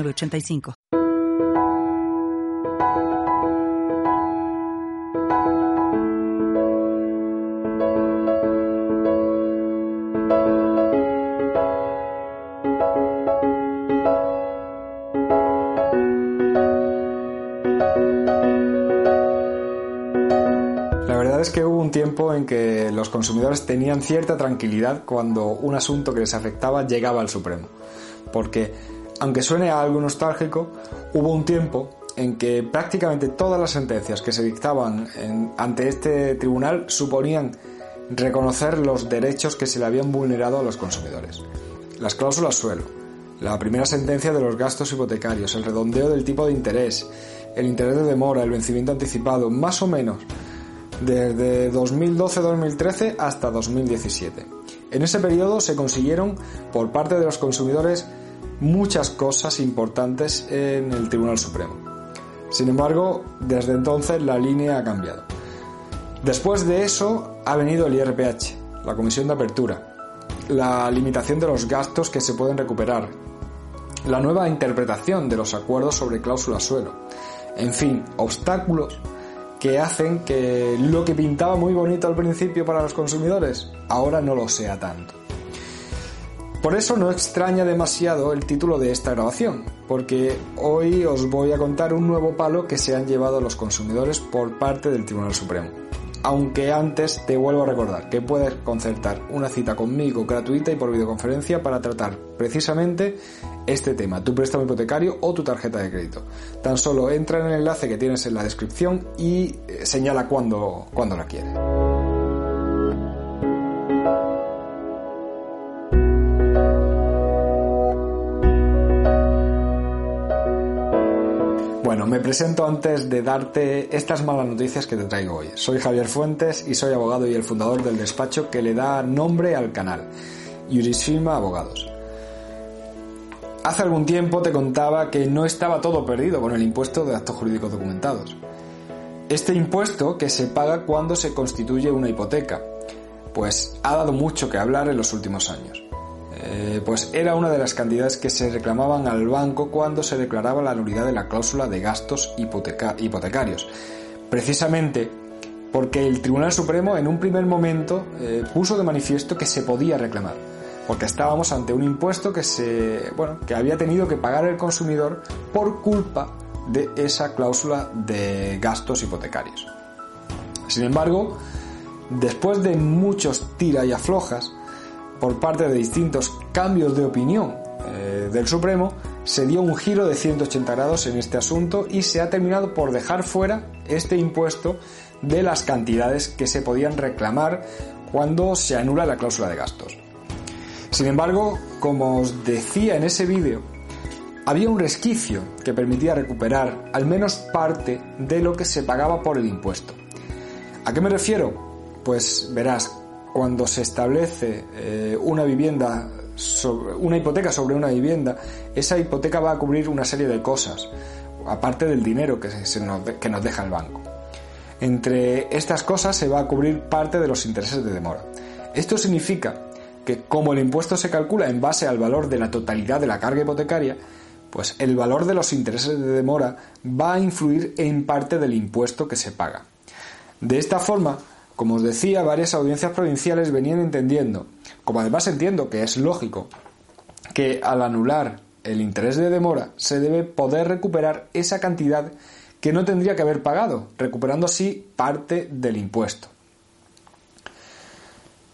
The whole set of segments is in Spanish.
85 La verdad es que hubo un tiempo en que los consumidores tenían cierta tranquilidad cuando un asunto que les afectaba llegaba al Supremo. Porque aunque suene a algo nostálgico, hubo un tiempo en que prácticamente todas las sentencias que se dictaban ante este tribunal suponían reconocer los derechos que se le habían vulnerado a los consumidores. Las cláusulas suelo, la primera sentencia de los gastos hipotecarios, el redondeo del tipo de interés, el interés de demora, el vencimiento anticipado, más o menos desde 2012-2013 hasta 2017. En ese periodo se consiguieron por parte de los consumidores muchas cosas importantes en el Tribunal Supremo. Sin embargo, desde entonces la línea ha cambiado. Después de eso ha venido el IRPH, la Comisión de Apertura, la limitación de los gastos que se pueden recuperar, la nueva interpretación de los acuerdos sobre cláusula suelo, en fin, obstáculos que hacen que lo que pintaba muy bonito al principio para los consumidores ahora no lo sea tanto. Por eso no extraña demasiado el título de esta grabación, porque hoy os voy a contar un nuevo palo que se han llevado los consumidores por parte del Tribunal Supremo. Aunque antes te vuelvo a recordar que puedes concertar una cita conmigo gratuita y por videoconferencia para tratar precisamente este tema, tu préstamo hipotecario o tu tarjeta de crédito. Tan solo entra en el enlace que tienes en la descripción y eh, señala cuando, cuando la quieres. Presento antes de darte estas malas noticias que te traigo hoy. Soy Javier Fuentes y soy abogado y el fundador del despacho que le da nombre al canal, Jurisfirma Abogados. Hace algún tiempo te contaba que no estaba todo perdido con el impuesto de actos jurídicos documentados. Este impuesto que se paga cuando se constituye una hipoteca, pues ha dado mucho que hablar en los últimos años. Eh, pues era una de las cantidades que se reclamaban al banco cuando se declaraba la nulidad de la cláusula de gastos hipotecarios. Precisamente porque el Tribunal Supremo en un primer momento eh, puso de manifiesto que se podía reclamar, porque estábamos ante un impuesto que se, bueno, que había tenido que pagar el consumidor por culpa de esa cláusula de gastos hipotecarios. Sin embargo, después de muchos tira y aflojas, por parte de distintos cambios de opinión eh, del Supremo, se dio un giro de 180 grados en este asunto y se ha terminado por dejar fuera este impuesto de las cantidades que se podían reclamar cuando se anula la cláusula de gastos. Sin embargo, como os decía en ese vídeo, había un resquicio que permitía recuperar al menos parte de lo que se pagaba por el impuesto. ¿A qué me refiero? Pues verás, cuando se establece eh, una vivienda, una hipoteca sobre una vivienda, esa hipoteca va a cubrir una serie de cosas, aparte del dinero que nos deja el banco. Entre estas cosas se va a cubrir parte de los intereses de demora. Esto significa que como el impuesto se calcula en base al valor de la totalidad de la carga hipotecaria, pues el valor de los intereses de demora va a influir en parte del impuesto que se paga. De esta forma, como os decía, varias audiencias provinciales venían entendiendo, como además entiendo que es lógico, que al anular el interés de demora se debe poder recuperar esa cantidad que no tendría que haber pagado, recuperando así parte del impuesto.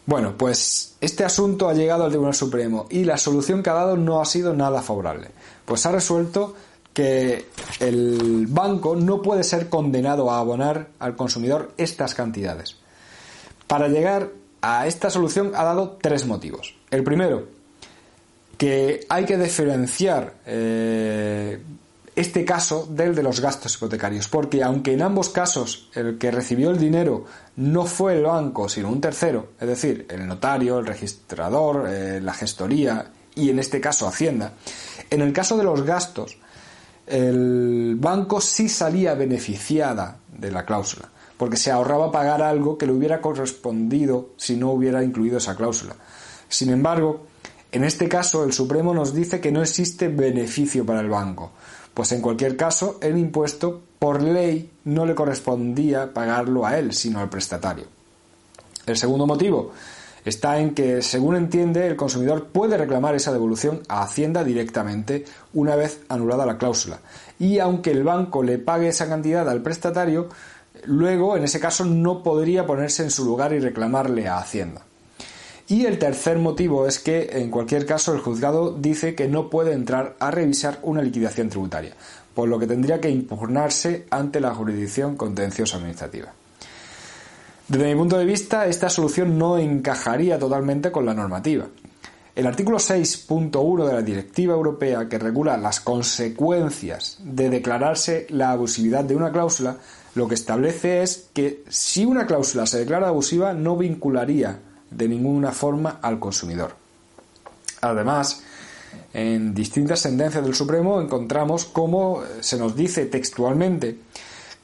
Bueno, pues este asunto ha llegado al Tribunal Supremo y la solución que ha dado no ha sido nada favorable, pues ha resuelto que el banco no puede ser condenado a abonar al consumidor estas cantidades. Para llegar a esta solución ha dado tres motivos. El primero, que hay que diferenciar eh, este caso del de los gastos hipotecarios, porque aunque en ambos casos el que recibió el dinero no fue el banco, sino un tercero, es decir, el notario, el registrador, eh, la gestoría y en este caso Hacienda, en el caso de los gastos, el banco sí salía beneficiada de la cláusula, porque se ahorraba pagar algo que le hubiera correspondido si no hubiera incluido esa cláusula. Sin embargo, en este caso el Supremo nos dice que no existe beneficio para el banco, pues en cualquier caso el impuesto por ley no le correspondía pagarlo a él, sino al prestatario. El segundo motivo está en que, según entiende, el consumidor puede reclamar esa devolución a Hacienda directamente una vez anulada la cláusula. Y aunque el banco le pague esa cantidad al prestatario, luego, en ese caso, no podría ponerse en su lugar y reclamarle a Hacienda. Y el tercer motivo es que, en cualquier caso, el juzgado dice que no puede entrar a revisar una liquidación tributaria, por lo que tendría que impugnarse ante la jurisdicción contenciosa administrativa. Desde mi punto de vista, esta solución no encajaría totalmente con la normativa. El artículo 6.1 de la Directiva Europea, que regula las consecuencias de declararse la abusividad de una cláusula, lo que establece es que si una cláusula se declara abusiva no vincularía de ninguna forma al consumidor. Además, en distintas sentencias del Supremo encontramos cómo se nos dice textualmente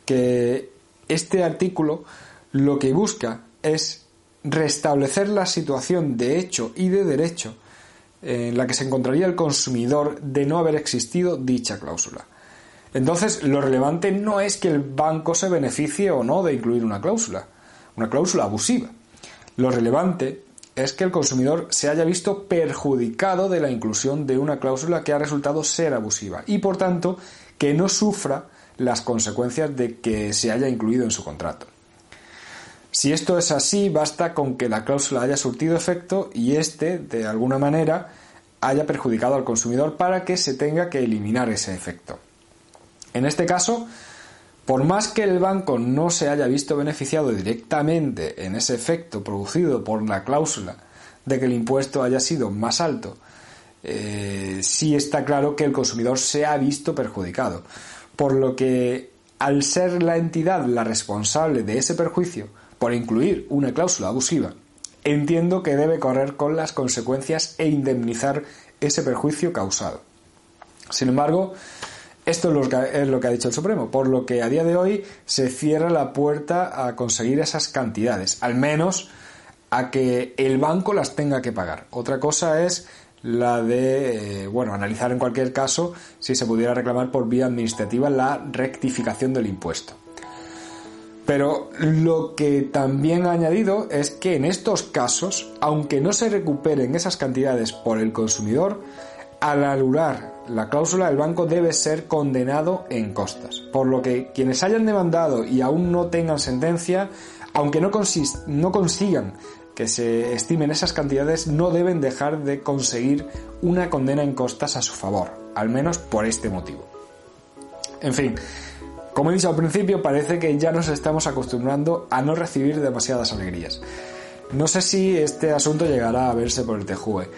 que este artículo lo que busca es restablecer la situación de hecho y de derecho en la que se encontraría el consumidor de no haber existido dicha cláusula. Entonces, lo relevante no es que el banco se beneficie o no de incluir una cláusula, una cláusula abusiva. Lo relevante es que el consumidor se haya visto perjudicado de la inclusión de una cláusula que ha resultado ser abusiva y, por tanto, que no sufra las consecuencias de que se haya incluido en su contrato. Si esto es así, basta con que la cláusula haya surtido efecto y éste, de alguna manera, haya perjudicado al consumidor para que se tenga que eliminar ese efecto. En este caso, por más que el banco no se haya visto beneficiado directamente en ese efecto producido por la cláusula de que el impuesto haya sido más alto, eh, sí está claro que el consumidor se ha visto perjudicado. Por lo que, al ser la entidad la responsable de ese perjuicio, por incluir una cláusula abusiva, entiendo que debe correr con las consecuencias e indemnizar ese perjuicio causado. Sin embargo, esto es lo, que, ha dicho el Supremo, por lo que a día de hoy se cierra la puerta a conseguir esas cantidades, al menos a que el banco las tenga que pagar. Otra cosa es la de, eh, bueno, analizar en cualquier caso si se pudiera reclamar por vía administrativa la rectificación del impuesto. Pero lo que también ha añadido es que en estos casos, aunque no se recuperen esas cantidades por el consumidor, al anular la cláusula el banco debe ser condenado en costas. Por lo que quienes hayan demandado y aún no tengan sentencia, aunque no, consigan que se estimen esas cantidades, no deben dejar de conseguir una condena en costas a su favor, al menos por este motivo. En fin, como he dicho al principio, parece que ya nos estamos acostumbrando a no recibir demasiadas alegrías. No sé si este asunto llegará a verse por el Tejue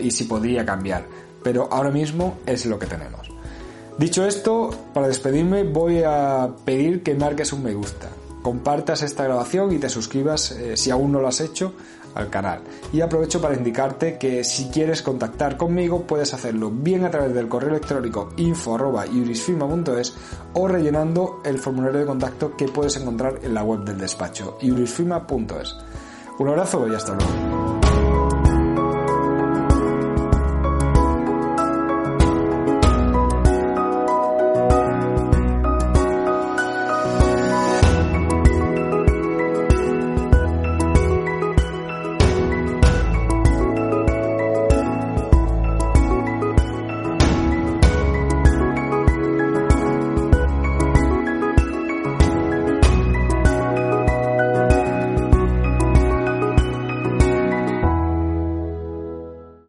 y si podría cambiar, pero ahora mismo es lo que tenemos. Dicho esto, para despedirme voy a pedir que marques un me gusta, compartas esta grabación y te suscribas eh, si aún no lo has hecho al canal. Y aprovecho para indicarte que si quieres contactar conmigo puedes hacerlo bien a través del correo electrónico info.iurisfirma.es o rellenando el formulario de contacto que puedes encontrar en la web del despacho iurisfirma.es. Un abrazo y hasta luego.